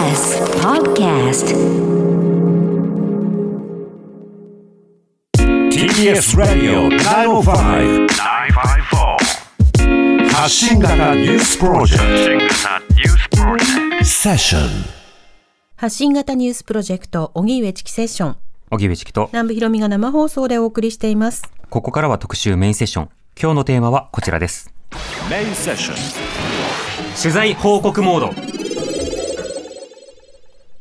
TBS Podcast TBS ラディオ905-954発信型ニュースプロジェクトセッション発信型ニュースプロジェクト、荻上チキセッション。荻上チキと、南部ひろみが生放送でお送りしています。ここからは特集メインセッション。今日のテーマはこちらです。メインセッション取材報告モード。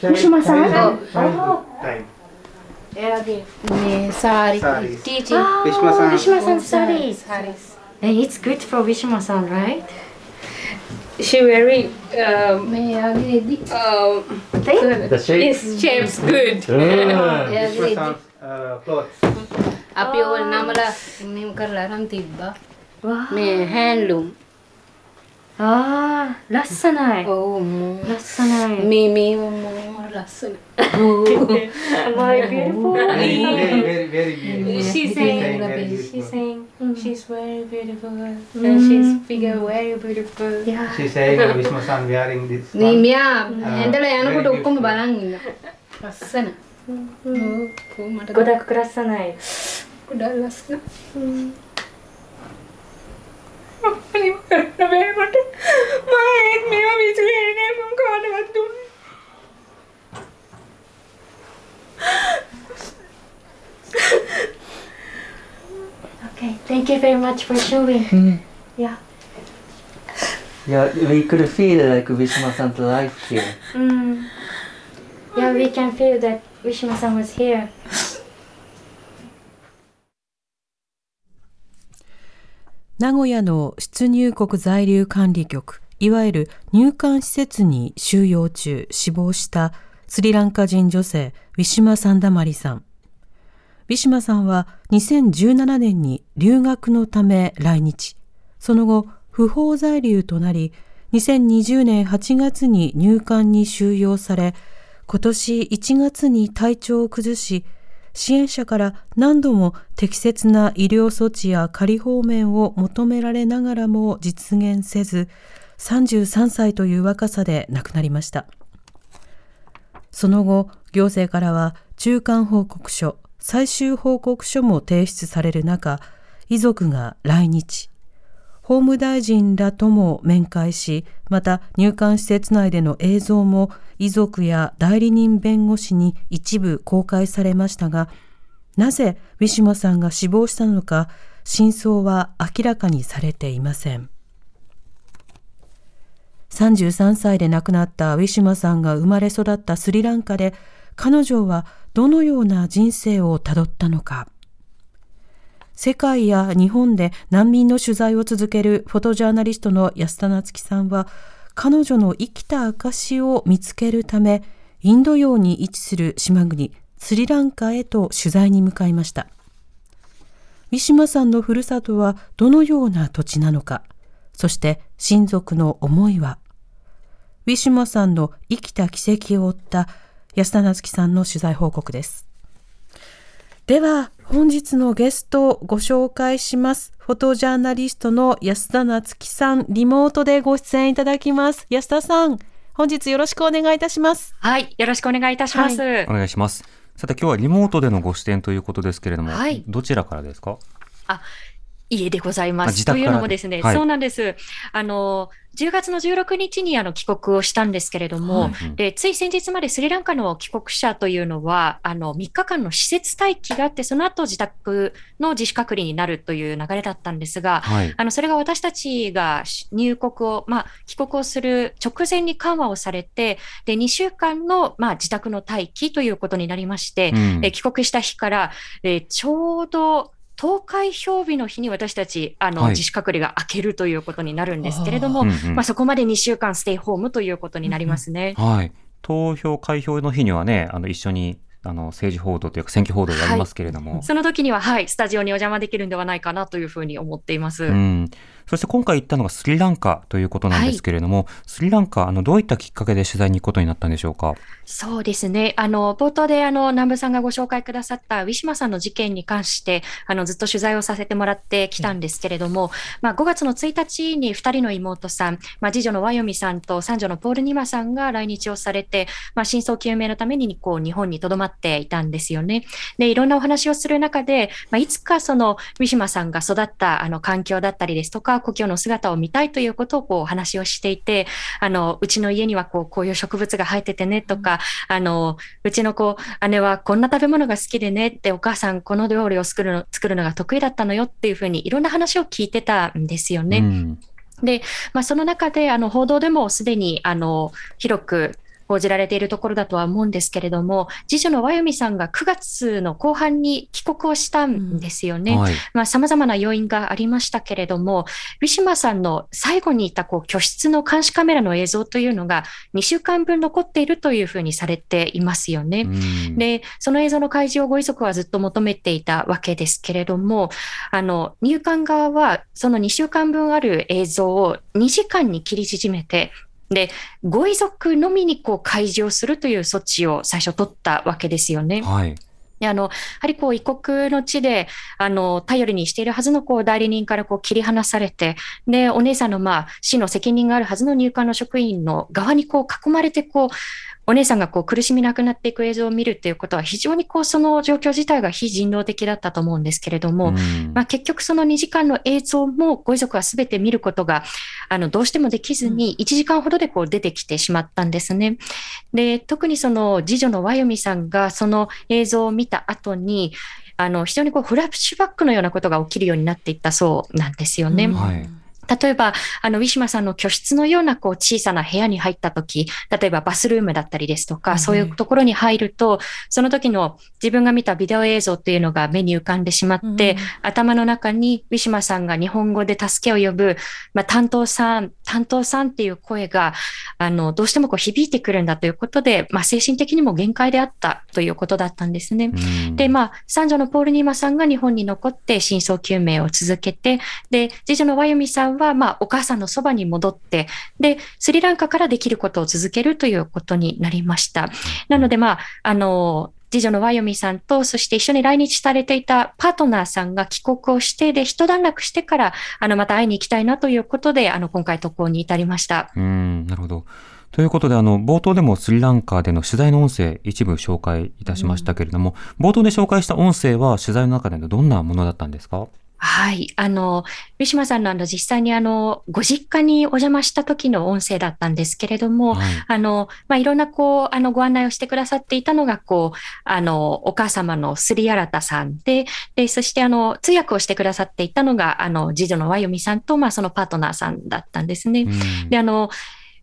Masahan? Oo. Time. Ne, sari. Sari. It's good for Vishmasan, right? She very um, uh, the shape. Yes, shapes good. Vishmasan uh, clothes. Api oh. namala nim karlaram tibba. Wow. Me handloom. 아 라사나이 Oh, more. 라사나이 Me, me, more. Russell. my beautiful Very, very, very, very beautiful. She's She's saying saying, very she's beautiful. saying she's very beautiful and she's figure very beautiful. 야 She's saying, oh, Vishnu san wearing this. నీ one." මියා ඇඳලා යනකොට very ඔක්කොම බලන් ඉන්න. ලස්සන. ඔව්, මට ගොඩක් ගොඩක් රසනයි ගොඩක් ලස්සන. අනිව කරන්න බෑ මට. මම ඒත් මේවා විසිරෙන්නේ නෑ මම කාටවත් දුන්නේ. Okay, thank you very much for showing. Yeah. Yeah, we could feel like Vishma-san's life here. Mm. Yeah, we can feel that Vishima-san was here. 名古屋の出入国在留管理局、いわゆる入管施設に収容中死亡したスリランカ人女性、ウィシュマ・サンダマリさん。ウィシュマさんは2017年に留学のため来日。その後、不法在留となり、2020年8月に入管に収容され、今年1月に体調を崩し、支援者から何度も適切な医療措置や仮放免を求められながらも実現せず、33歳という若さで亡くなりました。その後、行政からは中間報告書、最終報告書も提出される中、遺族が来日、法務大臣らとも面会し、また入管施設内での映像も遺族や代理人弁護士に一部公開されましたが、なぜウィシュマさんが死亡したのか、真相は明らかにされていません。33歳で亡くなったウィシュマさんが生まれ育ったスリランカで、彼女はどのような人生をたどったのか。世界や日本で難民の取材を続けるフォトジャーナリストの安田夏樹さんは、彼女の生きた証を見つけるため、インド洋に位置する島国、スリランカへと取材に向かいました。ウィシュマさんのふるさとはどのような土地なのか、そして親族の思いは、ウィシュマさんの生きた奇跡を追った安田夏樹さんの取材報告です。では、本日のゲストをご紹介します。フォトジャーナリストの安田夏樹さん、リモートでご出演いただきます。安田さん、本日よろしくお願いいたします。はい、よろしくお願いいたします。お願いします。さて今日はリモートでのご出演ということですけれども、はいどちらからですか？家でございます。というのもですね、はいそうなんです。あの、10月の16日にあの帰国をしたんですけれども、うんでつい先日までスリランカの帰国者というのは、あの3日間の施設待機があって、その後自宅の自主隔離になるという流れだったんですが、はい。あのそれが私たちが入国を、まあ、帰国をする直前に緩和をされて、で2週間の、まあ、自宅の待機ということになりまして、うんえー帰国した日から、えーちょうど投開票日の日に私たちあの、はい自主隔離が明けるということになるんですけれども、うんうんまあ、そこまで2週間ステイホームということになりますね。はい。投票、開票の日にはね、あの、一緒に、あの、政治報道というか選挙報道をやりますけれども。その時には、はい、スタジオにお邪魔できるんではないかなというふうに思っています。うん。そして今回行ったのがスリランカということなんですけれども、スリランカ、あの、どういったきっかけで取材に行くことになったんでしょうか？そうですね。あの、冒頭であの、南部さんがご紹介くださったウィシュマさんの事件に関して、あの、ずっと取材をさせてもらってきたんですけれども、まあ、5月の1日に2人の妹さん、まあ、次女のワヨミさんと三女のポールニマさんが来日をされて、まあ、真相究明のために、こう、日本に留まっていたんですよね。で、いろんなお話をする中で、まあ、いつかその、ウィシュマさんが育った、あの、環境だったりですとか、故郷の姿を見たいということを、こう、お話をしていて、あの、うちの家には、こう、こういう植物が生えててね、とか、あの、うちの子、姉はこんな食べ物が好きでねって、お母さんこの料理を作るの、作るのが得意だったのよっていうふうにいろんな話を聞いてたんですよね。うん。で、まあ、その中で、あの、報道でもすでに、あの、広く報じられているところだとは思うんですけれども、次女のワヨミさんが9月の後半に帰国をしたんですよね。はい。まあ、様々な要因がありましたけれども、ウィシュマさんの最後にいたこう居室の監視カメラの映像というのが2週間分残っているというふうにされていますよね。うんで、その映像の開示をご遺族はずっと求めていたわけですけれども、あの、入管側はその2週間分ある映像を2時間に切り縮めて、で、ご遺族のみにこう開示をするという措置を最初取ったわけですよね。はい。であの、やはりこう異国の地で、あの、頼りにしているはずのこう代理人からこう切り離されて、で、お姉さんのまあ、市の責任があるはずの入管の職員の側にこう囲まれて、こう、お姉さんがこう苦しみなくなっていく映像を見るっていうことは非常にこうその状況自体が非人道的だったと思うんですけれども、うんまあ、結局その2時間の映像もご遺族は全て見ることがあのどうしてもできずに1時間ほどでこう出てきてしまったんですね。で特にその次女のワヨミさんがその映像を見た後にあの非常にこうフラッシュバックのようなことが起きるようになっていったそうなんですよね。はい。例えば、あの、ウィシュマさんの居室のような、こう、小さな部屋に入ったとき、例えばバスルームだったりですとか、うんそういうところに入ると、その時の自分が見たビデオ映像っていうのが目に浮かんでしまって、頭の中にウィシュマさんが日本語で助けを呼ぶ、まあ、担当さん、担当さんっていう声が、あの、どうしてもこう響いてくるんだということで、まあ、精神的にも限界であったということだったんですね。うん。で、まあ、三女のポールニーマさんが日本に残って真相究明を続けて、で、次女のワヨミさんは、まあ、お母さんのそばに戻って、で、スリランカからできることを続けるということになりました。なので、まあ、あの、次女のワヨミさんと、そして一緒に来日されていたパートナーさんが帰国をして、で、一段落してから、あの、また会いに行きたいなということで、あの、今回渡航に至りました。うん、なるほど。ということで、あの、冒頭でもスリランカでの取材の音声、一部紹介いたしましたけれども、冒頭で紹介した音声は取材の中でのどんなものだったんですか？はい。あの、ウィシュマさんのあの、実際にあの、ご実家にお邪魔した時の音声だったんですけれども、はい。あの、まあ、いろんなこう、あの、ご案内をしてくださっていたのが、こう、あの、お母様のスリアラタさんで、で、そしてあの、通訳をしてくださっていたのが、あの、次女のワヨミさんと、まあ、そのパートナーさんだったんですね。うんで、あの、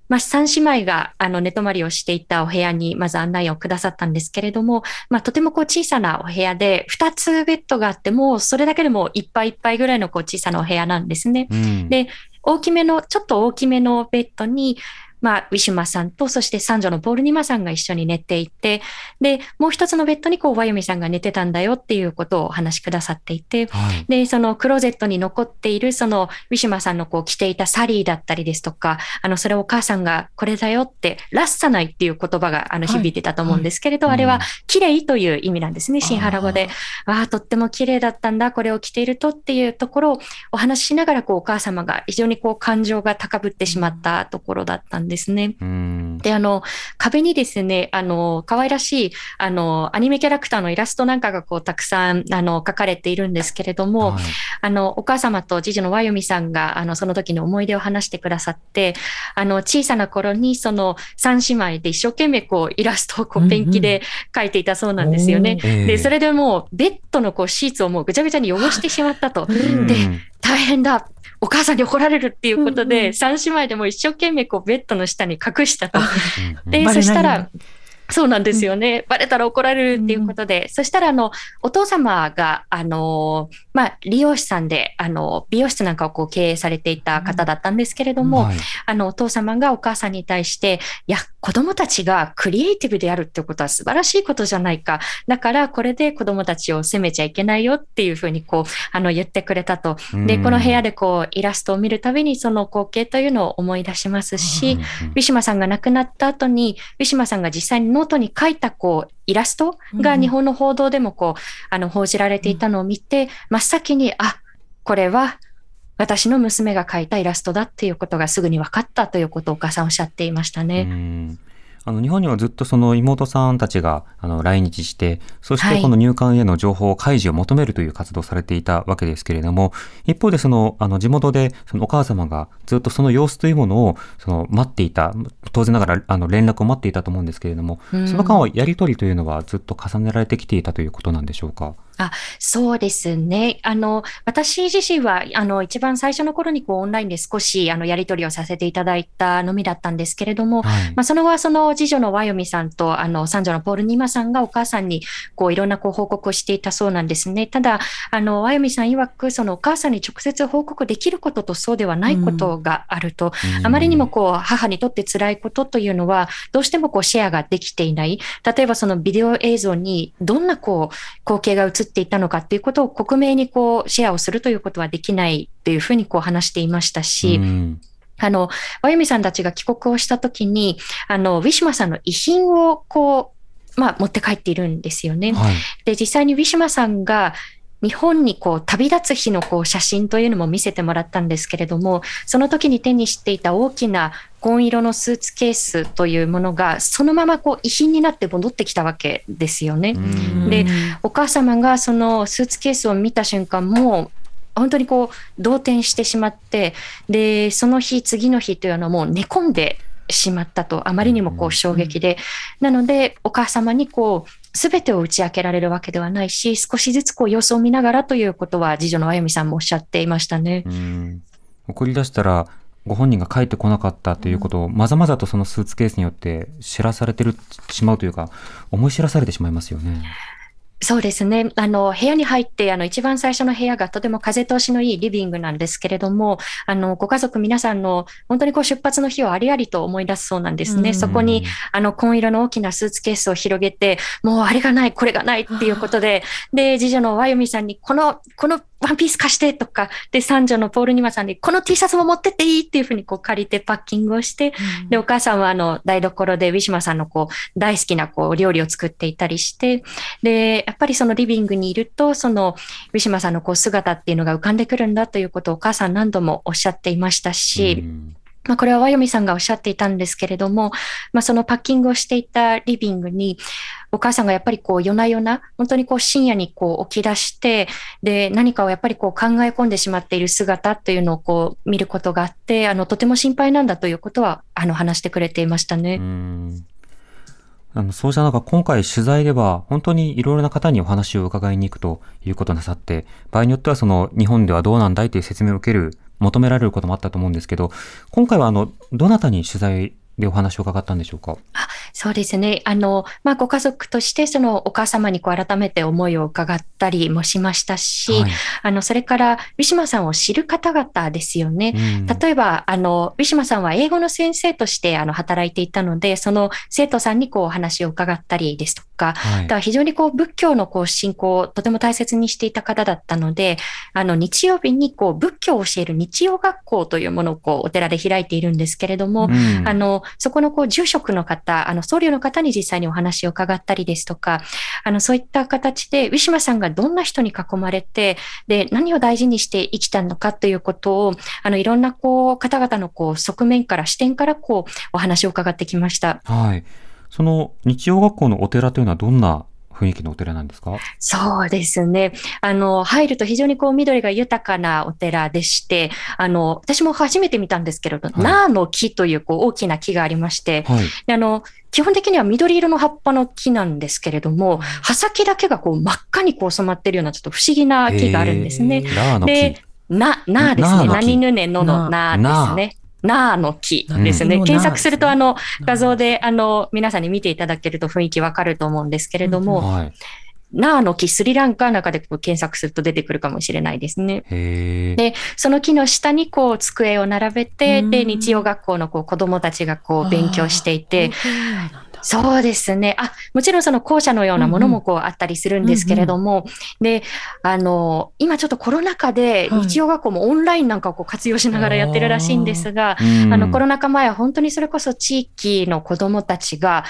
まあ、三姉妹が、あの、寝泊まりをしていたお部屋に、まず案内をくださったんですけれども、まあ、とてもこう小さなお部屋で、二つベッドがあって、もうそれだけでもいっぱいいっぱいぐらいのこう小さなお部屋なんですね。うんで大きめの、ちょっと大きめのベッドに、まあ、ウィシュマさんと、そして三女のポールニマさんが一緒に寝ていて、で、もう一つのベッドにこう、ワヨミさんが寝てたんだよっていうことをお話しくださっていて、はい。で、そのクローゼットに残っている、その、ウィシュマさんのこう着ていたサリーだったりですとか、あの、それをお母さんがこれだよって、ラッサナイっていう言葉が、あの、はい。響いてたと思うんですけれど、はいあれはうん、綺麗という意味なんですね、シンハラ語で。わあ、とっても綺麗だったんだ、これを着ているとっていうところをお話ししながら、こう、お母様が非常にこう、感情が高ぶってしまったところだったんですね。うん。で、あの、壁にですね、あの、可愛らしい、あの、アニメキャラクターのイラストなんかがこう、たくさん、あの、描かれているんですけれども、はいあの、お母様と次女のワヨミさんが、あの、その時の思い出を話してくださって、あの、小さな頃に、その、三姉妹で一生懸命、こう、イラストをこう、うんうんペンキで描いていたそうなんですよね。ええで、それでもう、ベッドのこう、シーツをもうぐちゃぐちゃに汚してしまったと。うんで、大変だ。お母さんに怒られるっていうことで、三姉妹でも一生懸命こうベッドの下に隠したと。で、そしたら、そうなんですよね。バレたら怒られるっていうことで、そしたら、あの、お父様が、あの、まあ、理容師さんで、あの、美容室なんかをこう経営されていた方だったんですけれども、はいあの、お父様がお母さんに対して、いや、子供たちがクリエイティブであるってことは素晴らしいことじゃないか。だから、これで子供たちを責めちゃいけないよっていうふうに、こう、あの、言ってくれたと。で、うんこの部屋でこう、イラストを見るたびに、その光景というのを思い出しますし、ウィシュマさんが亡くなった後に、ウィシュマさんが実際にノートに書いたこうイラストが日本の報道でもこう、あの報じられていたのを見て、真っ先に、あ、これは私の娘が描いたイラストだっていうことがすぐに分かったということをお母さんおっしゃっていましたうね。んあの日本にはずっとその妹さんたちがあの来日して、そしはいてこの入管への情報開示を求めるという活動をされていたわけですけれども、一方でそのあの地元でそのお母様がずっとその様子というものをその待っていた、当然ながらあの連絡を待っていたと思うんですけれども、うんその間はやり取りというのはずっと重ねられてきていたということなんでしょうか？そうですね。あの、私自身は、あの、一番最初の頃にこうオンラインで少し、あの、やり取りをさせていただいたのみだったんですけれども、はいまあ、その後はその次女のワヨミさんと、あの、三女のポールニマさんがお母さんに、こう、いろんなこう報告をしていたそうなんですね。ただ、あの、ワヨミさん曰く、そのお母さんに直接報告できることとそうではないことがあると、あまりにもこう、母にとって辛いことというのは、どうしてもこう、シェアができていない。例えばそのビデオ映像に、どんなこう、光景が映っていたのかっていうことを克明にこう、シェアをするということはできないっていうふうにこう話していましたし、うんあの、ワユミさんたちが帰国をしたときに、あの、ウィシュマさんの遺品をこう、まあ、持って帰っているんですよね。はい。で、実際にウィシュマさんが日本にこう旅立つ日のこう写真というのも見せてもらったんですけれども、その時に手にしていた大きな紺色のスーツケースというものが、そのままこう遺品になって戻ってきたわけですよね。うん。で、お母様がそのスーツケースを見た瞬間もう本当にこう動転してしまってでその日次の日というのはもう寝込んでしまったとあまりにもこう衝撃で、なのでお母様にこう全てを打ち明けられるわけではないし少しずつこう様子を見ながらということは次女のあゆみさんもおっしゃっていましたね。うん送り出したらご本人が帰ってこなかったということを、まざまざとそのスーツケースによって知らされてるしまうというか思い知らされてしまいますよね。そうですね。あの、部屋に入って、あの、一番最初の部屋がとても風通しのいいリビングなんですけれども、あの、ご家族皆さんの、本当にこう出発の日をありありと思い出すそうなんですね。うんそこに、あの、紺色の大きなスーツケースを広げて、もうあれがない、これがないっていうことで、で、次女のワユミさんに、この、このワンピース貸してとか、で、三女のポールニマさんに、この T シャツも持ってっていいっていうふうにこう借りてパッキングをして、で、お母さんはあの、台所でウィシュマさんのこう、大好きなこう、料理を作っていたりして、で、やっぱりそのリビングにいると、その、ウィシュマさんのこう、姿っていうのが浮かんでくるんだということをお母さん何度もおっしゃっていましたし、うんまあ、これはワヨミさんがおっしゃっていたんですけれども、まあ、そのパッキングをしていたリビングに、お母さんがやっぱりこう夜な夜な、本当にこう深夜にこう起き出して、で、何かをやっぱりこう考え込んでしまっている姿というのをこう見ることがあって、あの、とても心配なんだということは、あの、話してくれていましたね。あのそうした中、今回取材では本当にいろいろな方にお話を伺いに行くということなさって、場合によってはその日本ではどうなんだいという説明を受ける、求められることもあったと思うんですけど、今回はあの、どなたに取材でお話を伺ったんでしょうか？そうですね。あの、まあ、ご家族として、そのお母様にこう改めて思いを伺ったりもしましたし、はいあの、それから、ウィシュマさんを知る方々ですよね。うん例えば、あの、ウィシュマさんは英語の先生として、あの、働いていたので、その生徒さんにこう、お話を伺ったりですとか、はいだから非常にこう、仏教のこう、信仰をとても大切にしていた方だったので、あの、日曜日にこう、仏教を教える日曜学校というものをこう、お寺で開いているんですけれども、うんあの、そこのこう住職の方、あの、僧侶の方に実際にお話を伺ったりですとか、あの、そういった形で、ウィシュマさんがどんな人に囲まれて、で、何を大事にして生きたのかということを、あの、いろんなこう、方々のこう、側面から、視点からこう、お話を伺ってきました。はい。その日曜学校のお寺というのはどんな雰囲気のお寺なんですか？そうですね。あの、入ると非常にこう緑が豊かなお寺でして、あの、私も初めて見たんですけれど、はいナーの木というこう大きな木がありまして、はい。であの、基本的には緑色の葉っぱの木なんですけれども、葉先だけがこう真っ赤にこう染まってるようなちょっと不思議な木があるんですね。で、な、なですね。何ぬねののなですね。ナーの木ですね。うん検索するとあの画像であの皆さんに見ていただけると雰囲気わかると思うんですけれども、はい。ナーの木スリランカの中でこう検索すると出てくるかもしれないですね。で、その木の下にこう机を並べて、うん。で、日曜学校のこう子供たちがこう勉強していて、そうですね。あ、もちろんその校舎のようなものもこうあったりするんですけれども、で、あの、今ちょっとコロナ禍ではい日曜学校もオンラインなんかをこう活用しながらやってるらしいんですが、うんあの、コロナ禍前は本当にそれこそ地域の子供たちが、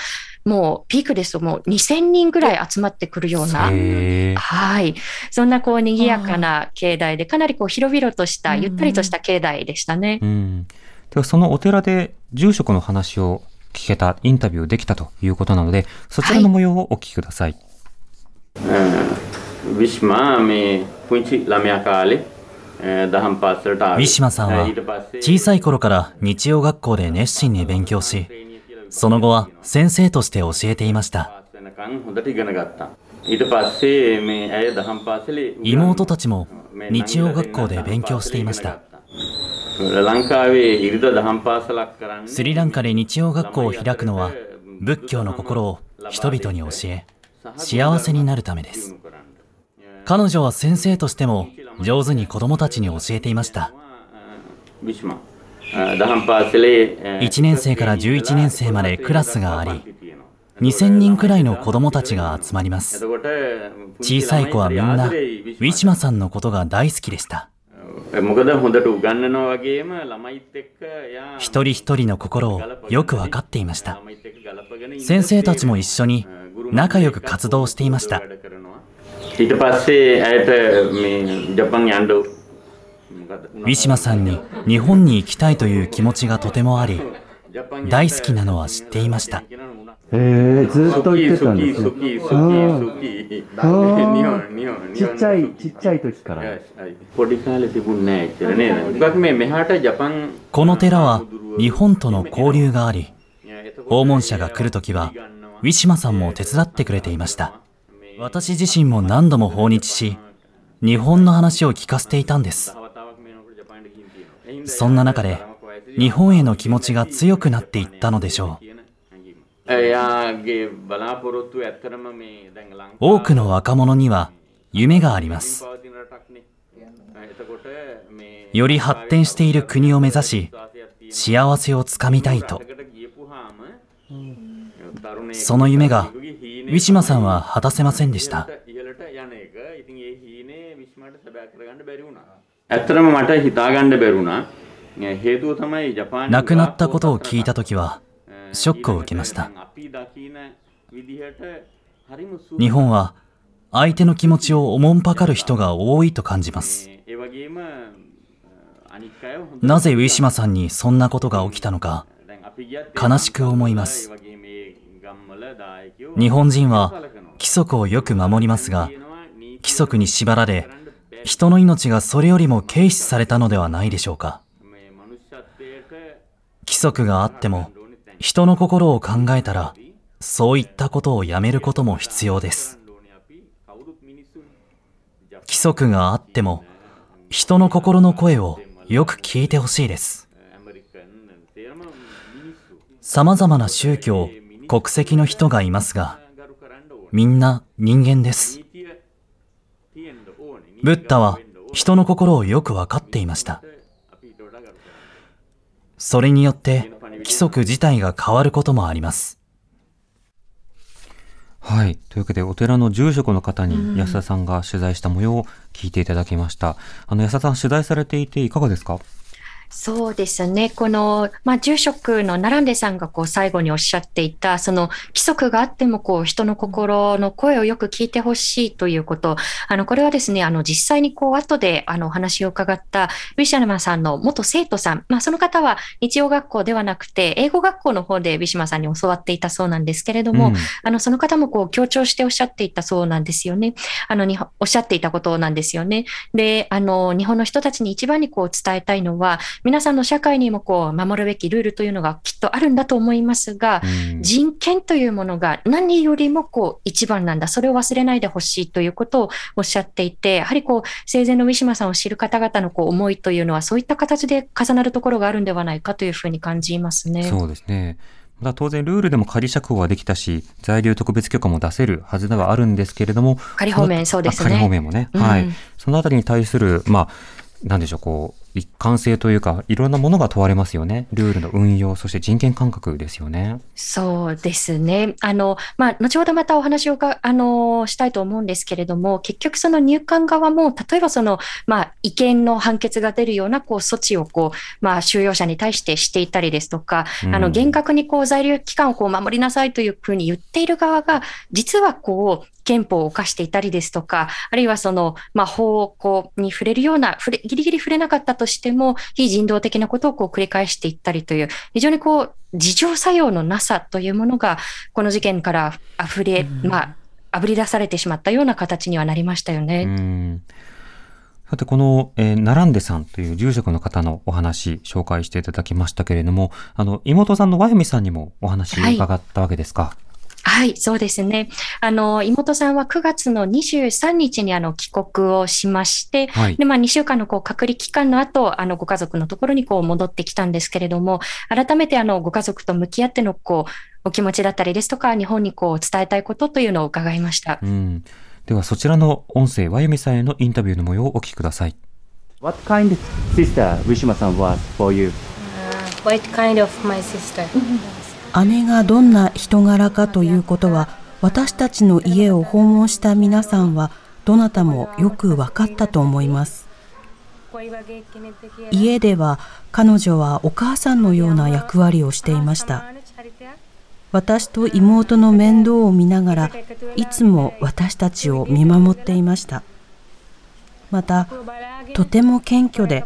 もうピークですともう2000人ぐらい集まってくるような。はい。そんなこう賑やかな境内で、かなりこう広々とした、うんゆったりとした境内でしたね。うん。ではそのお寺で住職の話を聞けた、インタビューできたということなので、そちらの模様をお聞きください。はい、ウィシュマさんは小さい頃から日曜学校で熱心に勉強し、その後は先生として教えていました。妹たちも日曜学校で勉強していました。スリランカで日曜学校を開くのは仏教の心を人々に教え幸せになるためです。彼女は先生としても上手に子供たちに教えていました。1年生から11年生までクラスがあり2000人くらいの子供たちが集まります。小さい子はみんなウィシュマさんのことが大好きでした。一人一人の心をよく分かっていました。先生たちも一緒に仲良く活動していました。ウィシュマさんに日本に行きたいという気持ちがとてもあり大好きなのは知っていました。えー、ずっと言ってたんですね。ちっちゃい、ちっちゃい時から。この寺は日本との交流があり、訪問者が来るときは、ウィシュマさんも手伝ってくれていました。私自身も何度も訪日し、日本の話を聞かせていたんです。そんな中で、日本への気持ちが強くなっていったのでしょう。多くの若者には夢があります。より発展している国を目指し幸せをつかみたいと。その夢がウィシュマさんは果たせませんでした。亡くなったことを聞いた時はショックを受けました。日本は相手の気持ちをおもんぱかる人が多いと感じます。なぜウィシュマさんにそんなことが起きたのか悲しく思います。日本人は規則をよく守りますが規則に縛られ人の命がそれよりも軽視されたのではないでしょうか。規則があっても、人の心を考えたら、そういったことをやめることも必要です。規則があっても、人の心の声をよく聞いてほしいです。様々な宗教、国籍の人がいますが、みんな人間です。ブッダは人の心をよくわかっていました。それによって規則自体が変わることもあります。はい。というわけで、お寺の住職の方に安田さんが取材した模様を聞いていただきました。あの、安田さん取材されていていかがですか？そうですね。この、まあ、住職のナランデさんがこう最後におっしゃっていた、その規則があってもこう人の心の声をよく聞いてほしいということ。あの、これはですね、あの、実際にこう後であのお話を伺ったウィシャルマさんの元生徒さん。まあ、その方は日曜学校ではなくて、英語学校の方でウィシュマさんに教わっていたそうなんですけれども、うんあの、その方もこう強調しておっしゃっていたそうなんですよね。あの、におっしゃっていたことなんですよね。で、あの、日本の人たちに一番にこう伝えたいのは、皆さんの社会にもこう守るべきルールというのがきっとあるんだと思いますが、人権というものが何よりもこう一番なんだ、それを忘れないでほしいということをおっしゃっていて、やはりこう生前のウィシュマさんを知る方々のこう思いというのは、そういった形で重なるところがあるんではないかというふうに感じますね。そうですね。また当然ルールでも仮釈放はできたし、在留特別許可も出せるはずではあるんですけれども、仮放免そうですね。仮放免もね。うんはい。そのあたりに対する、まあ、なんでしょう、こう、一貫性というか、いろんなものが問われますよね。ルールの運用、そして人権感覚ですよね。そうですね。あの、まあ、後ほどまたお話をか、あの、したいと思うんですけれども、結局その入管側も、例えばその、まあ、違憲の判決が出るような、こう、措置をこう、まあ、収容者に対してしていたりですとか、うんあの、厳格にこう、在留期間をこう、守りなさいというふうに言っている側が、実はこう、憲法を犯していたりですとか、あるいはその、まあ、法こうに触れるような、触れ、ギリギリ触れなかったとしても、非人道的なことをこう繰り返していったりという、非常にこう、自浄作用のなさというものが、この事件から溢れ、まあ、あぶり出されてしまったような形にはなりましたよね。うんさて、この、えー、ナランデさんという住職の方のお話、紹介していただきましたけれども、あの、妹さんのワユミさんにもお話伺ったわけですか？はい、そうですね。あの、妹さんは9月の23日にあの帰国をしまして、はいで、まあ2週間のこう隔離期間の後、あのご家族のところにこう戻ってきたんですけれども、改めてあのご家族と向き合ってのこう、お気持ちだったりですとか、日本にこう伝えたいことというのを伺いました。うん。では、そちらの音声、ワユミさんへのインタビューの模様をお聞きください。What kind of sister Wishima-san was for you? What kind of my sister? 姉がどんな人柄かということは私たちの家を訪問した皆さんはどなたもよく分かったと思います。家では彼女はお母さんのような役割をしていました。私と妹の面倒を見ながらいつも私たちを見守っていました。またとても謙虚で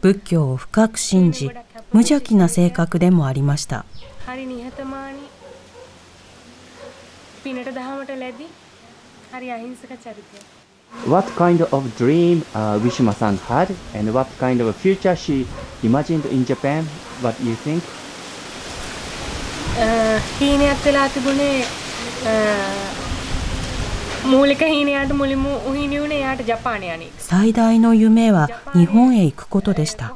仏教を深く信じ無邪気な性格でもありました。හරි නිහතමානී පිනට දහමට ලැබි හරි අහිංසක චරිතය. What kind of dream uh, Wishima-san had and what kind of a future she imagined in Japan? What you think? හීනයක් වෙලා තිබුණේ මූලික හීනයට මුලින්ම උහිනි වුණේ එයාට ජපානය යන එක. 最大の夢は日本へ行くことでした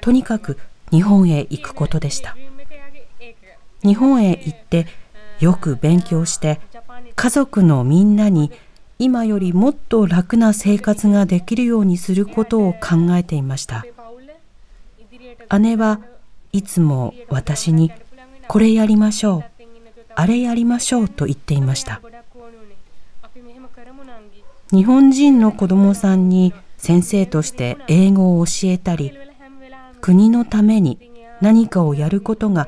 とにかく日本へ行くことでした 日本へ行ってよく勉強して家族のみんなに今よりもっと楽な生活ができるようにすることを考えていました。姉はいつも私にこれやりましょうあれやりましょうと言っていました。日本人の子供さんに先生として英語を教えたり国のために何かをやることが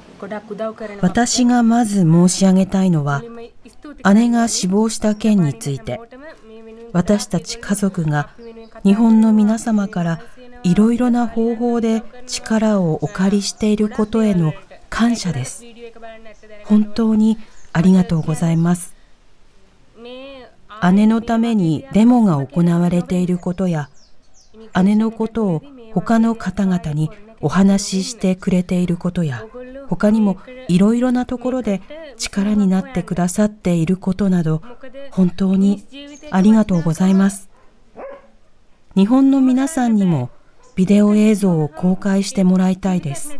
私がまず申し上げたいのは姉が死亡した件について。私たち家族が日本の皆様からいろいろな方法で力をお借りしていることへの感謝です。本当にありがとうございます。姉のためにデモが行われていることや姉のことを他の方々にお話ししてくれていることや他にもいろいろなところで力になってくださっていることなど本当にありがとうございます。日本の皆さんにもビデオ映像を公開してもらいたいです。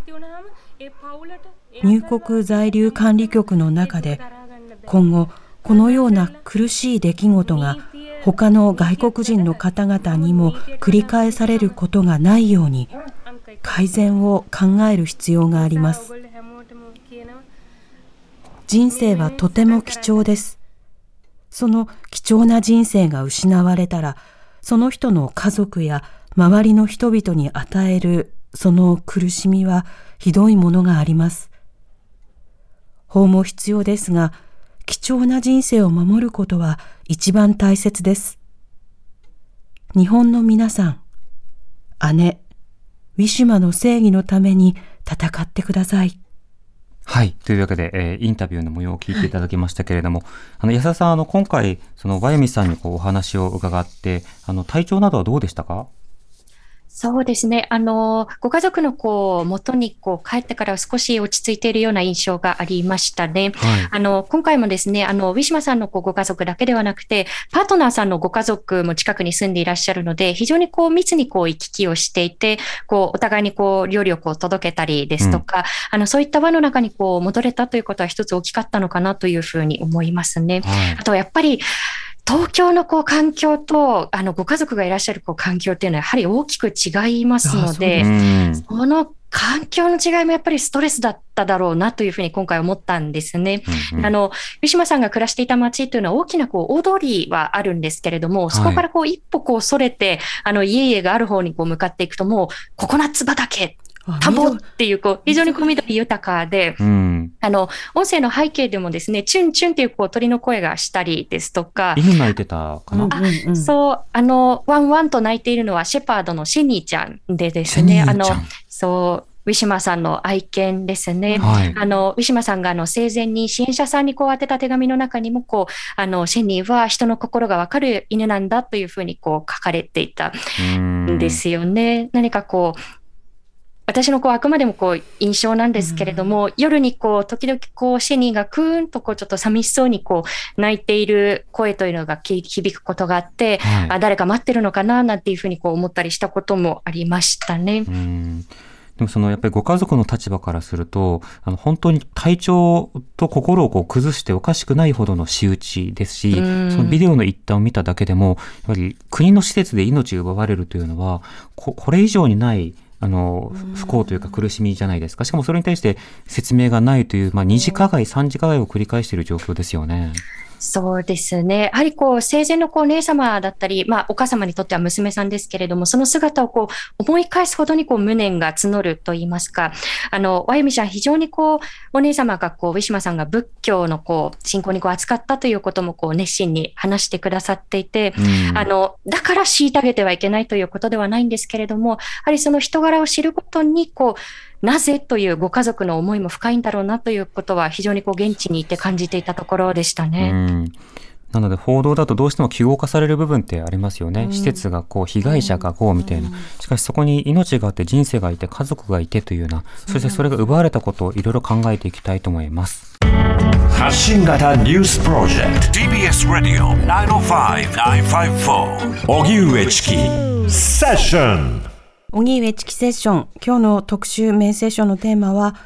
入国在留管理局の中で今後このような苦しい出来事が他の外国人の方々にも繰り返されることがないように改善を考える必要があります人生はとても貴重ですその貴重な人生が失われたらその人の家族や周りの人々に与えるその苦しみはひどいものがあります。法も必要ですが、貴重な人生を守ることは一番大切です。日本の皆さん、姉、ウィシュマの正義のために戦ってください。はい。というわけで、えーインタビューの模様を聞いていただきましたけれども、あの、安田さん、あの、今回、その、ワヤミさんにこう、お話を伺って、あの、体調などはどうでしたか？そうですね。あの、ご家族のこう、元にこう、帰ってから少し落ち着いているような印象がありましたね。はいあの、今回もですね、あの、ウィシュマさんのご家族だけではなくて、パートナーさんのご家族も近くに住んでいらっしゃるので、非常にこう、密にこう、行き来をしていて、こう、お互いにこう、料理をこう、届けたりですとか、あの、そういった輪の中にこう、戻れたということは一つ大きかったのかなというふうに思いますね。はいあと、やっぱり、東京のこう環境と、あの、ご家族がいらっしゃるこう環境っていうのはやはり大きく違いますので、うん。この環境の違いもやっぱりストレスだっただろうなというふうに今回思ったんですね。うんあの、ウィシュマさんが暮らしていた街というのは大きなこう大通りはあるんですけれども、そこからこう一歩こうそれて、あの家々がある方にこう向かっていくともうココナッツ畑、田んぼっていうこう非常にこう緑豊かで、うん。あの、音声の背景でもですね、チュンチュンっていうこう鳥の声がしたりですとか、犬鳴いてたかな、あそう、あの、ワンワンと鳴いているのはシェパードのシェニーちゃんでですね、あのそう、ウィシュマさんの愛犬ですね。はい。あの、ウィシュマさんがあの生前に支援者さんにこう宛てた手紙の中にも、こう、あの、シェニーは人の心がわかる犬なんだというふうにこう書かれていたん。ですよね。何かこう、私のこうあくまでもこう印象なんですけれども、夜にこう時々こうシェニーがクーンとこうちょっと寂しそうにこう泣いている声というのがき響くことがあって、はい。あ誰か待ってるのかななんていうふうにこう思ったりしたこともありました。ね。うん。でもそのやっぱりご家族の立場からすると、あの本当に体調と心をこう崩しておかしくないほどの仕打ちですし、うん。そのビデオの一端を見ただけでも、やはり国の施設で命を奪われるというのは、ここれ以上にない、あの、不幸というか苦しみじゃないですか。しかもそれに対して説明がないという、まあ二次加害、三次加害を繰り返している状況ですよね。そうですね。やはりこう、生前のこう、姉様だったり、まあ、お母様にとっては娘さんですけれども、その姿をこう、思い返すほどにこう、無念が募ると言いますか、あの、ワユミちゃん、非常にこう、お姉様がこう、ウィシュマさんが仏教のこう、信仰にこう、扱ったということもこう、熱心に話してくださっていて、うんあの、だから虐げてはいけないということではないんですけれども、やはりその人柄を知ることに、こう、なぜというご家族の思いも深いんだろうなということは、非常にこう、現地にいて感じていたところでしたね。うんなので報道だとどうしても記号化される部分ってありますよね。うん施設がこう、被害者がこうみたいな。しかしそこに命があって人生がいて家族がいてというような、そしてそれが奪われたことをいろいろ考えていきたいと思います。発信型ニュースプロジェクト TBS ラディオ905-954おぎゅうえちきセッション荻上チキセッション。今日の特集メインセッションのテーマは、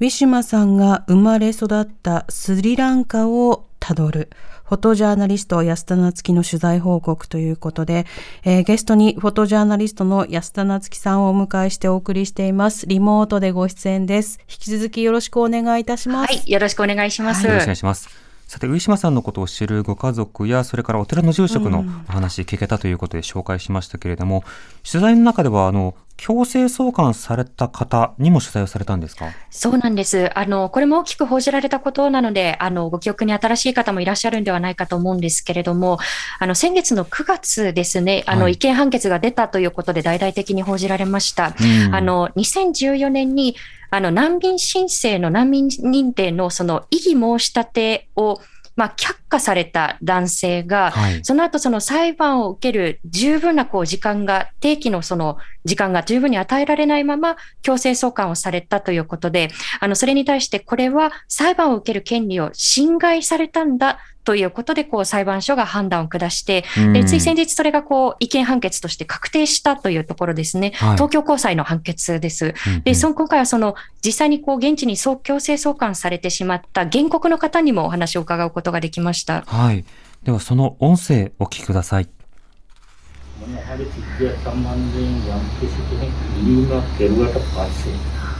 ウィシュマさんが生まれ育ったスリランカをたどる。フォトジャーナリスト安田夏樹の取材報告ということで、えーゲストにフォトジャーナリストの安田夏樹さんをお迎えしてお送りしています。リモートでご出演です。引き続きよろしくお願いいたします。はい、よろしくお願いします。よろしくお願いします。さて、上島さんのことを知るご家族や、それからお寺の住職のお話聞けたということで紹介しましたけれども、取材の中では、あの、強制送還された方にも取材をされたんですか？そうなんです。あの、これも大きく報じられたことなので、あの、ご記憶に新しい方もいらっしゃるんではないかと思うんですけれども、あの、先月の9月ですね、あの、はい違憲判決が出たということで大々的に報じられました。うんあの、2014年に、あの、難民申請の難民認定のその異議申し立てを、まあ、却下された男性が、はい。その後その裁判を受ける十分なこう時間が、定期のその時間が十分に与えられないまま強制送還をされたということで、あの、それに対してこれは裁判を受ける権利を侵害されたんだということで、こう裁判所が判断を下して、でうん。つい先日それがこう違憲判決として確定したというところですね。はい。東京高裁の判決です。うんうん。で、その今回はその実際にこう現地に送強制送還されてしまった原告の方にもお話を伺うことができましした。はい。ではその音声お聞きください。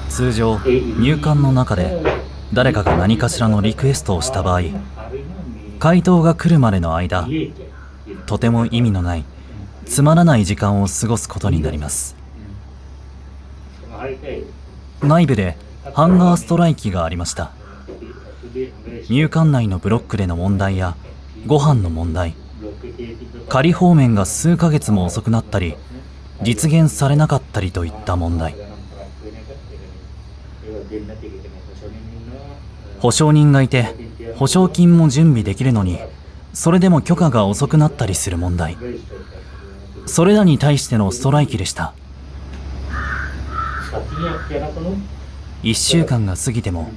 通常、入管の中で誰かが何かしらのリクエストをした場合、回答が来るまでの間、とても意味のない、つまらない時間を過ごすことになります。内部でハンガーストライキがありました。入管内のブロックでの問題やご飯の問題仮放免が数ヶ月も遅くなったり実現されなかったりといった問題。保証人がいて保証金も準備できるのにそれでも許可が遅くなったりする問題。それらに対してのストライキでした。1週間が過ぎても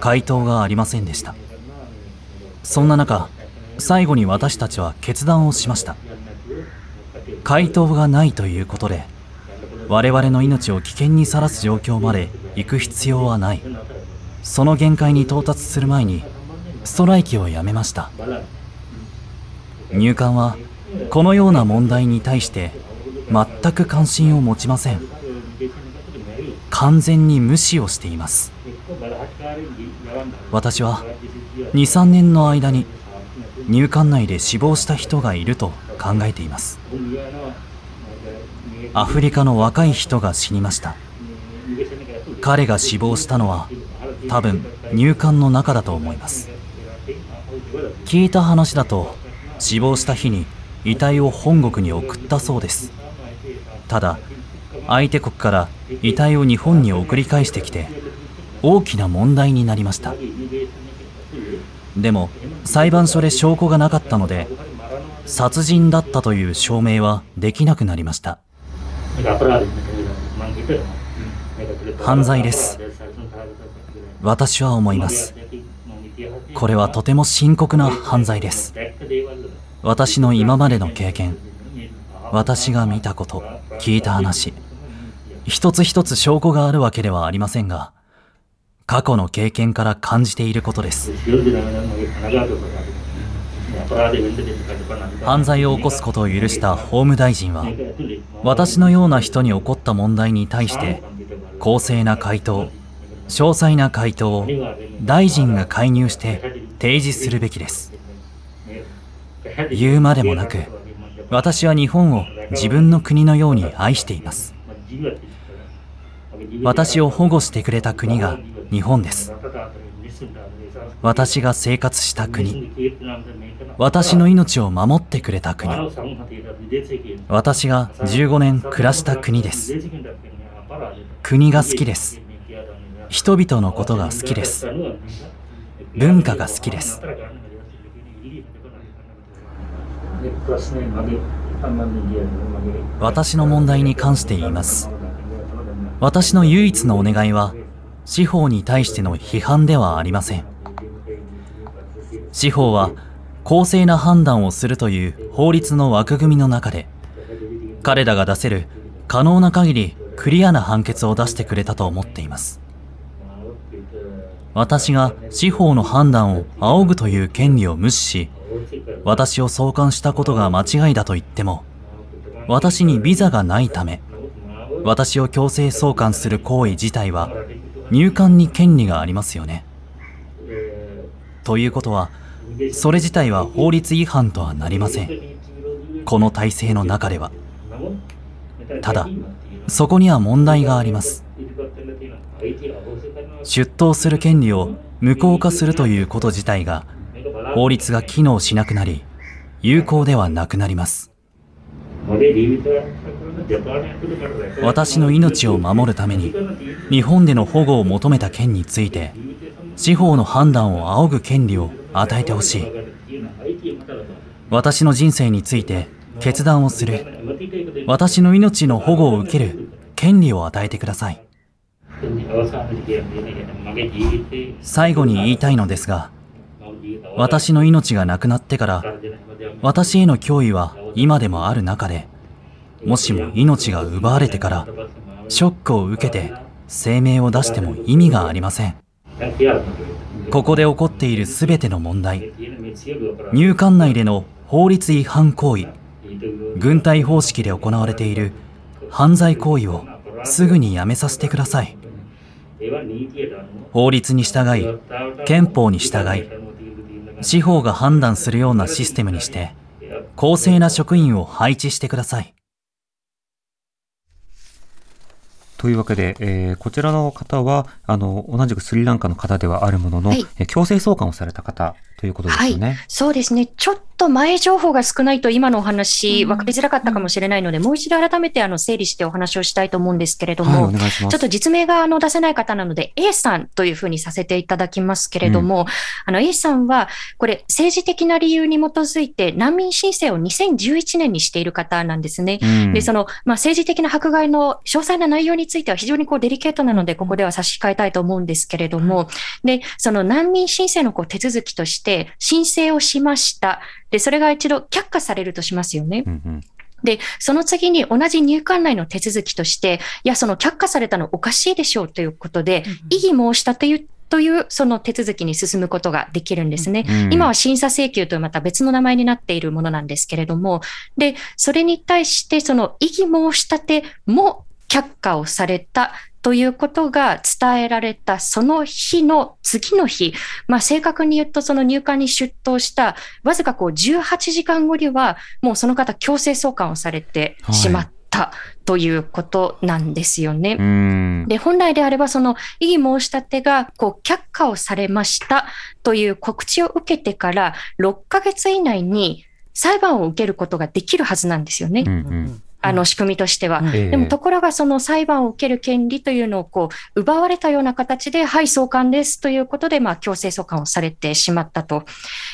回答がありませんでした。そんな中最後に私たちは決断をしました。回答がないということで我々の命を危険にさらす状況まで行く必要はない。その限界に到達する前にストライキをやめました。入管はこのような問題に対して全く関心を持ちません。完全に無視をしています。私は23年の間に入管内で死亡した人がいると考えています。アフリカの若い人が死にました。彼が死亡したのは多分入管の中だと思います。聞いた話だと死亡した日に遺体を本国に送ったそうです。ただ相手国から遺体を日本に送り返してきて大きな問題になりました。でも裁判所で証拠がなかったので殺人だったという証明はできなくなりました。犯罪です。私は思います。これはとても深刻な犯罪です。私の今までの経験私が見たこと聞いた話。一つ一つ証拠があるわけではありませんが過去の経験から感じていることです。犯罪を起こすことを許した法務大臣は私のような人に起こった問題に対して公正な回答詳細な回答を大臣が介入して提示するべきです。言うまでもなく私は日本を自分の国のように愛しています。私を保護してくれた国が日本です。私が生活した国。私の命を守ってくれた国。私が15年暮らした国です。国が好きです。人々のことが好きです。文化が好きです。私の問題に関して言います。私の唯一のお願いは司法に対しての批判ではありません。司法は公正な判断をするという法律の枠組みの中で彼らが出せる可能な限りクリアな判決を出してくれたと思っています。私が司法の判断を仰ぐという権利を無視し私を送還したことが間違いだと言っても私にビザがないため私を強制送還する行為自体は入管に権利がありますよね。ということはそれ自体は法律違反とはなりません。この体制の中では。ただそこには問題があります。出頭する権利を無効化するということ自体が法律が機能しなくなり有効ではなくなります。私の命を守るために日本での保護を求めた件について司法の判断を仰ぐ権利を与えてほしい。私の人生について決断をする。私の命の保護を受ける権利を与えてください。最後に言いたいのですが私の命がなくなってから私への脅威は今でもある中でもしも命が奪われてからショックを受けて声明を出しても意味がありません。ここで起こっている全ての問題入管内での法律違反行為軍隊方式で行われている犯罪行為をすぐにやめさせてください。法律に従い憲法に従い司法が判断するようなシステムにして公正な職員を配置してください。というわけで、えーこちらの方は、あの、同じくスリランカの方ではあるものの、はい。えー強制送還をされた方ということですよね。そうですね。ちょっと前情報が少ないと今のお話分かりづらかったかもしれないので、もう一度改めてあの整理してお話をしたいと思うんですけれども、はいお願いします。ちょっと実名があの出せない方なので A さんというふうにさせていただきますけれども、あの A さんはこれ政治的な理由に基づいて難民申請を2011年にしている方なんですね。うん。で、その、まあ、政治的な迫害の詳細な内容については非常にこうデリケートなので、ここでは差し控えたいと思うんですけれども、で、その難民申請のこう手続きとして申請をしました。で、それが一度却下されるとしますよね。で、その次に同じ入管内の手続きとして、いや、その却下されたのおかしいでしょうということで、異議申し立ていうというその手続きに進むことができるんですね。うん今は審査請求というまた別の名前になっているものなんですけれども、で、それに対してその異議申し立ても却下をされたということが伝えられたその日の次の日、まあ正確に言うとその入管に出頭したわずかこう18時間後にはもうその方強制送還をされてしまったということなんですよね。うん。で、本来であれば、その異議申し立てが、こう、却下をされましたという告知を受けてから、6ヶ月以内に裁判を受けることができるはずなんですよね。あの仕組みとしては。ええでもところがその裁判を受ける権利というのをこう奪われたような形で、はい、送還ですということで、まあ強制送還をされてしまったと。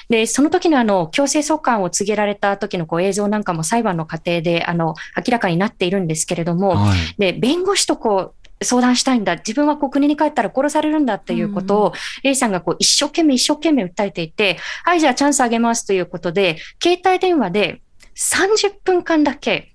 で、その時のあの強制送還を告げられた時のこう映像なんかも裁判の過程であの明らかになっているんですけれども、はいで、弁護士とこう、相談したいんだ。自分はこう国に帰ったら殺されるんだっていうことを、A さんがこう一生懸命一生懸命訴えていて、はい、じゃあチャンスあげますということで、携帯電話で30分間だけ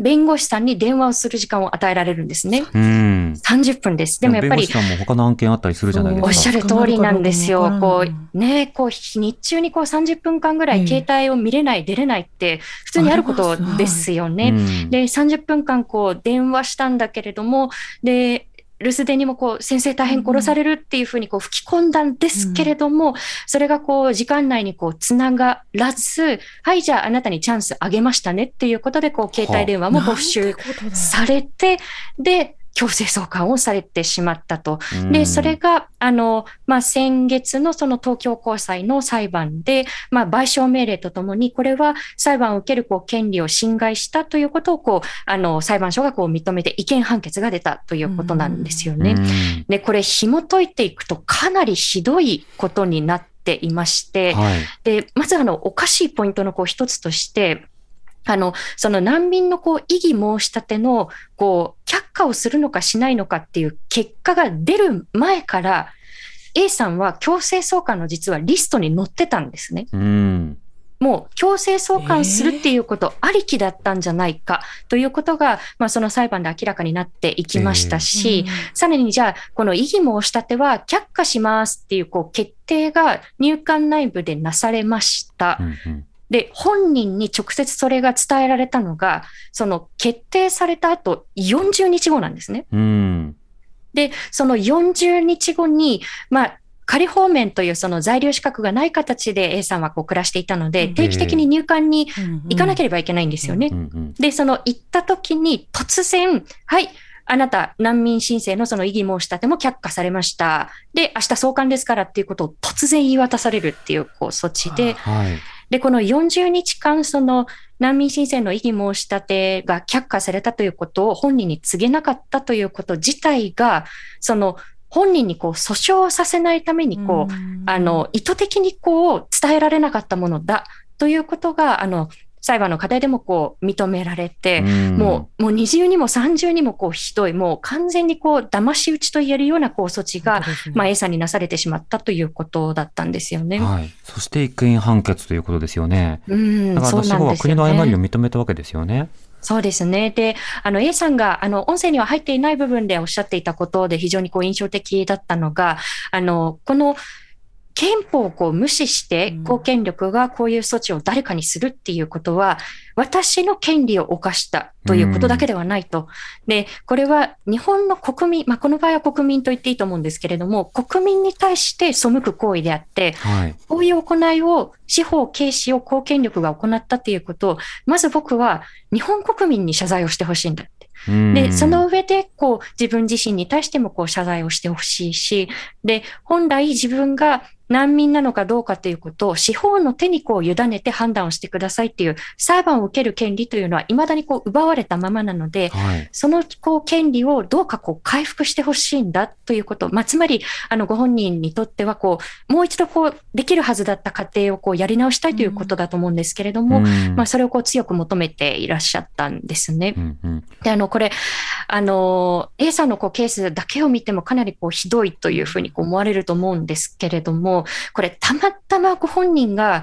弁護士さんに電話をする時間を与えられるんですね。うん。30分です。でもやっぱり弁護士、さんも他の案件あったりするじゃないですか。おっしゃる通りなんですよ。こう、ね、こう、日中にこう30分間ぐらい携帯を見れない、出れないって、普通にあることですよね。うんで、30分間こう、電話したんだけれども、で、留守電にもこう、先生大変殺されるっていうふうにこう吹き込んだんですけれども、それがこう、時間内にこう、つながらず、はい、じゃああなたにチャンスあげましたねっていうことで、こう、携帯電話も没収されて、で、強制送還をされてしまったと。うんで、それが、あの、まあ、先月のその東京高裁の裁判で、まあ、賠償命令とともに、これは裁判を受けるこう権利を侵害したということを、こう、あの、裁判所がこう認めて違憲判決が出たということなんですよね。で、これ紐解いていくとかなりひどいことになっていまして、はいで、まずあの、おかしいポイントのこう一つとして、あの、その難民のこう異議申し立ての、こう、却下をするのかしないのかっていう結果が出る前から、A さんは強制送還の実はリストに載ってたんですね。うん。もう強制送還するっていうことありきだったんじゃないかということが、まあ、その裁判で明らかになっていきましたし、さらにじゃあ、この異議申し立ては却下しますっていうこう決定が入管内部でなされました。で、本人に直接それが伝えられたのが、その決定された後40日後なんですね。うん。で、その40日後に、まあ、仮放免というその在留資格がない形で A さんはこう暮らしていたので、定期的に入管に行かなければいけないんですよね。で、その行った時に突然、はい、あなた難民申請のその異議申し立ても却下されました。で、明日送還ですからっていうことを突然言い渡されるっていうこう措置で、はい。で、この40日間、その難民申請の異議申し立てが却下されたということを本人に告げなかったということ自体が、その本人にこう訴訟をさせないためにこう、あの、意図的にこう伝えられなかったものだということが、あの、裁判の課題でもこう認められて、うんもう、もう二重にも三重にもこうひどい、もう完全にこう騙し討ちと言えるようなこう措置が、まあ A さんになされてしまったということだったんですよね。はい。そして一件判決ということですよね。うんだからそうなんですよね私は国の誤りを認めたわけですよね。そうですね。で、あの A さんが、あの、音声には入っていない部分でおっしゃっていたことで非常にこう印象的だったのが、あの、この憲法をこう無視して公権力がこういう措置を誰かにするっていうことは、私の権利を犯したということだけではないと。で、これは日本の国民、まあ、この場合は国民と言っていいと思うんですけれども、国民に対して背く行為であって、はい。こういう行いを司法、刑事を公権力が行ったということを、まず僕は日本国民に謝罪をしてほしいんだで、その上で、こう、自分自身に対しても、こう、謝罪をしてほしいし、で、本来自分が難民なのかどうかということを、司法の手にこう、委ねて判断をしてくださいっていう、裁判を受ける権利というのは、未だにこう、奪われたままなので、はい。そのこう権利をどうかこう回復してほしいんだということ、まあ、つまりあのご本人にとってはこうもう一度こうできるはずだった過程をこうやり直したいということだと思うんですけれども、うんまあ、それをこう強く求めていらっしゃったんですね。うんうんであのこれあの A さんのこうケースだけを見てもかなりこうひどいというふうにこう思われると思うんですけれどもこれたまたまご本人が、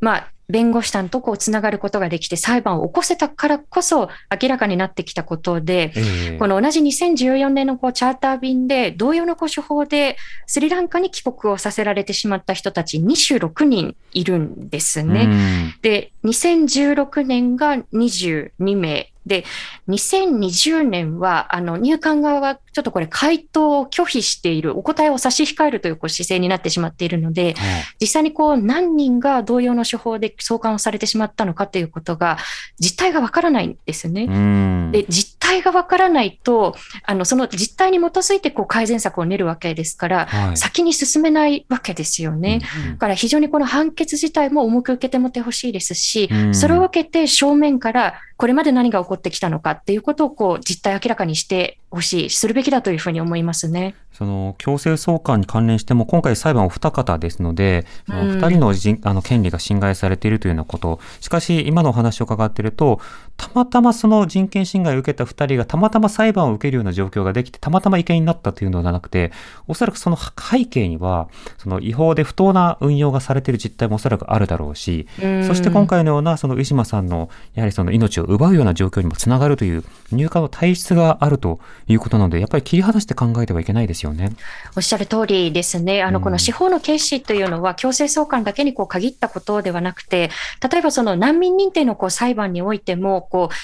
まあ、弁護士さんとこうつながることができて裁判を起こせたからこそ明らかになってきたことで、ええこの同じ2014年のこうチャーター便で同様のこう手法でスリランカに帰国をさせられてしまった人たち26人いるんですね。うんで、2016年が22名。で、2020年は、あの、入管側はちょっとこれ回答を拒否している、お答えを差し控えるというこう姿勢になってしまっているので、実際にこう何人が同様の手法で送還をされてしまったのかということが、実態がわからないんですね。うん。で、実態がわからないと、あの、その実態に基づいてこう改善策を練るわけですから、はい。先に進めないわけですよね。だから非常にこの判決自体も重く受け止めてほしいですし、うん。それを受けて正面からこれまで何が起こってきたのかっていうことをこう実態明らかにしてほしい、するべきだというふうに思いますね。その強制送還に関連しても、今回裁判お二方ですので、そのうん。二人の人あの権利が侵害されているというようなこと、しかし今のお話を伺っていると、たまたまその人権侵害を受けた二人がたまたま裁判を受けるような状況ができて、たまたま違憲になったというのではなくて、おそらくその背景には、その違法で不当な運用がされている実態もおそらくあるだろうし、うん。そして今回のようなそのウィシュマさんのやはりその命を奪うような状況にもつながるという入管の体質があるということなので、やっぱり切り離して考えてはいけないですよね。おっしゃる通りですね。あの、この司法の軽視というのは強制送還だけにこう限ったことではなくて、例えばその難民認定のこう裁判においても、こう、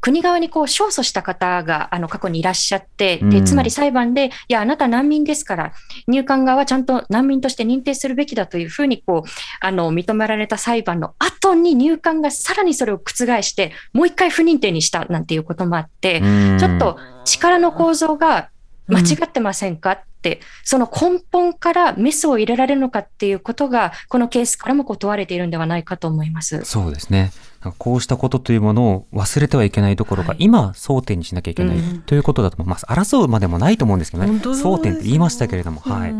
国側にこう勝訴した方があの過去にいらっしゃって、でうんつまり裁判で、いや、あなた難民ですから、入管側はちゃんと難民として認定するべきだというふうにこうあの認められた裁判の後に入管がさらにそれを覆して、もう一回不認定にしたなんていうこともあって、うんちょっと力の構造が間違ってませんかって、その根本からメスを入れられるのかっていうことが、このケースからもこう問われているんではないかと思います。そうですね。こうしたことというものを忘れてはいけないところが、今、争点にしなきゃいけないうん。ということだと思います。争うまでもないと思うんですけどね。争点って言いましたけれども、はい。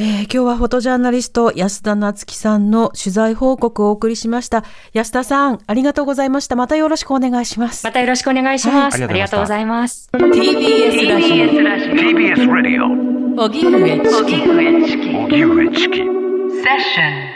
えー今日はフォトジャーナリスト安田夏樹さんの取材報告をお送りしました。安田さんありがとうございました。またよろしくお願いします。またよろしくお願いします。はい。ありがとうございます。TBS ラジオ TBS Radio 荻上チキ荻上チキセッション